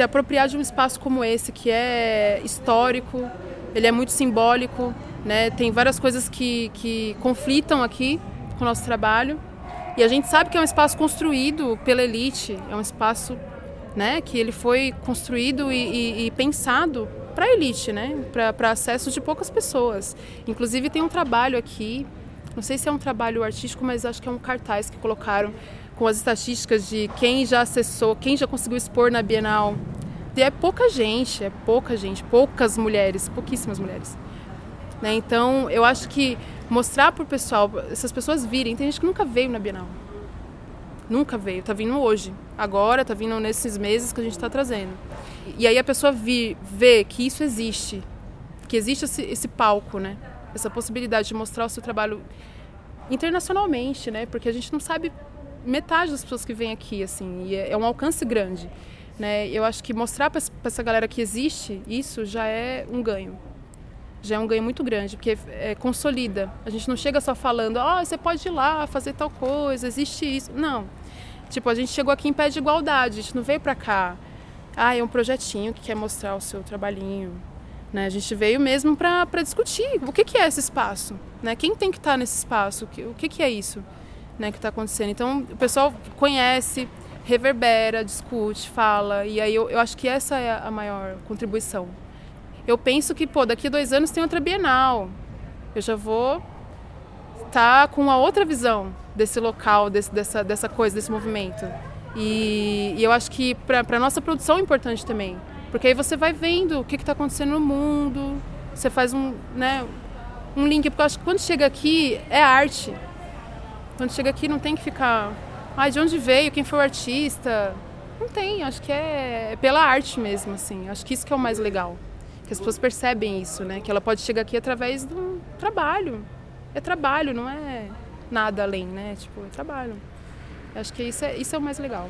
se apropriar de um espaço como esse, que é histórico, ele é muito simbólico, né? Tem várias coisas que, que conflitam aqui com o nosso trabalho. E a gente sabe que é um espaço construído pela elite, é um espaço né, que ele foi construído e, e, e pensado para elite, né, para acesso de poucas pessoas. Inclusive tem um trabalho aqui, não sei se é um trabalho artístico, mas acho que é um cartaz que colocaram com as estatísticas de quem já acessou, quem já conseguiu expor na Bienal. E é pouca gente, é pouca gente, poucas mulheres, pouquíssimas mulheres. Né? Então, eu acho que mostrar para o pessoal, essas pessoas virem, tem gente que nunca veio na Bienal. Nunca veio, tá vindo hoje. Agora, tá vindo nesses meses que a gente está trazendo. E aí a pessoa vê que isso existe, que existe esse, esse palco, né? Essa possibilidade de mostrar o seu trabalho internacionalmente, né? Porque a gente não sabe metade das pessoas que vêm aqui, assim, e é, é um alcance grande. Né? Eu acho que mostrar para essa galera que existe isso já é um ganho. Já é um ganho muito grande, porque é, consolida. A gente não chega só falando, ó, oh, você pode ir lá fazer tal coisa, existe isso. Não. Tipo, a gente chegou aqui em pé de igualdade, a gente não veio para cá. Ah, é um projetinho que quer mostrar o seu trabalhinho. Né? A gente veio mesmo para discutir o que, que é esse espaço. Né? Quem tem que estar tá nesse espaço? O que, o que, que é isso? Né, que está acontecendo. Então, o pessoal conhece, reverbera, discute, fala, e aí eu, eu acho que essa é a maior contribuição. Eu penso que, pô, daqui a dois anos tem outra Bienal. Eu já vou estar tá com uma outra visão desse local, desse, dessa, dessa coisa, desse movimento. E, e eu acho que para a nossa produção é importante também. Porque aí você vai vendo o que está acontecendo no mundo, você faz um, né, um link. Porque eu acho que quando chega aqui é arte. Quando chega aqui não tem que ficar, ah, de onde veio, quem foi o artista. Não tem, acho que é pela arte mesmo, assim. Acho que isso que é o mais legal. Que as pessoas percebem isso, né? Que ela pode chegar aqui através do trabalho. É trabalho, não é nada além, né? Tipo, é trabalho. Acho que isso é, isso é o mais legal.